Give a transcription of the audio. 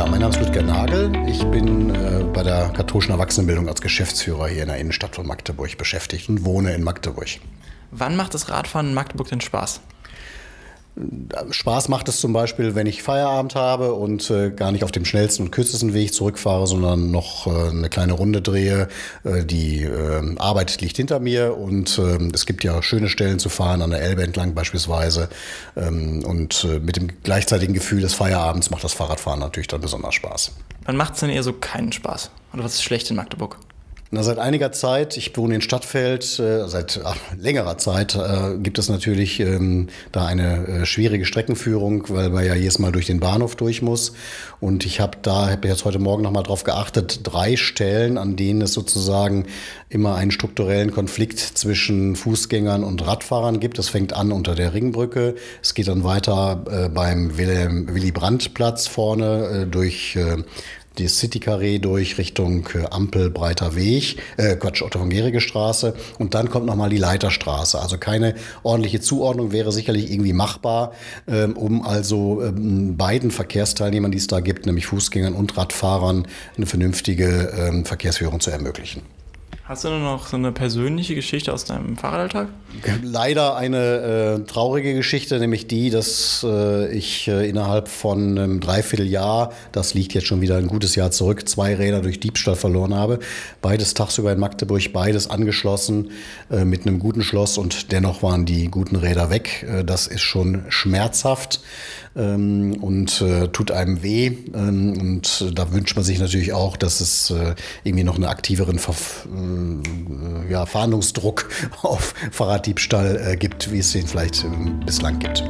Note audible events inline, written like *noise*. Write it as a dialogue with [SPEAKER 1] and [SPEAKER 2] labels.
[SPEAKER 1] Ja, mein Name ist Ludger Nagel. Ich bin äh, bei der katholischen Erwachsenenbildung als Geschäftsführer hier in der Innenstadt von Magdeburg beschäftigt und wohne in Magdeburg.
[SPEAKER 2] Wann macht das Radfahren in Magdeburg denn Spaß?
[SPEAKER 1] Spaß macht es zum Beispiel, wenn ich Feierabend habe und äh, gar nicht auf dem schnellsten und kürzesten Weg zurückfahre, sondern noch äh, eine kleine Runde drehe. Äh, die äh, Arbeit liegt hinter mir und ähm, es gibt ja schöne Stellen zu fahren, an der Elbe entlang beispielsweise. Ähm, und äh, mit dem gleichzeitigen Gefühl des Feierabends macht das Fahrradfahren natürlich dann besonders Spaß.
[SPEAKER 2] Wann macht es denn eher so keinen Spaß? Oder was ist schlecht in Magdeburg?
[SPEAKER 1] Na, seit einiger Zeit, ich wohne in Stadtfeld, äh, seit ach, längerer Zeit äh, gibt es natürlich ähm, da eine äh, schwierige Streckenführung, weil man ja jedes Mal durch den Bahnhof durch muss. Und ich habe da, habe jetzt heute Morgen nochmal drauf geachtet, drei Stellen, an denen es sozusagen immer einen strukturellen Konflikt zwischen Fußgängern und Radfahrern gibt. Das fängt an unter der Ringbrücke. Es geht dann weiter äh, beim Willy Brandt-Platz vorne äh, durch die City-Carré durch Richtung äh, Ampel Breiter Weg, äh, Quatsch, Otto von Gerige Straße und dann kommt nochmal die Leiterstraße. Also keine ordentliche Zuordnung wäre sicherlich irgendwie machbar, ähm, um also ähm, beiden Verkehrsteilnehmern, die es da gibt, nämlich Fußgängern und Radfahrern, eine vernünftige ähm, Verkehrsführung zu ermöglichen.
[SPEAKER 2] Hast du noch so eine persönliche Geschichte aus deinem Fahrradalltag?
[SPEAKER 1] Leider eine äh, traurige Geschichte, nämlich die, dass äh, ich äh, innerhalb von einem Dreivierteljahr, das liegt jetzt schon wieder ein gutes Jahr zurück, zwei Räder durch Diebstahl verloren habe. Beides tagsüber in Magdeburg, beides angeschlossen äh, mit einem guten Schloss und dennoch waren die guten Räder weg. Äh, das ist schon schmerzhaft ähm, und äh, tut einem weh. Ähm, und da wünscht man sich natürlich auch, dass es irgendwie noch einen aktiveren Ver äh, ja, Fahndungsdruck *laughs* auf Fahrraddiebstahl äh, gibt, wie es den vielleicht ähm, bislang gibt.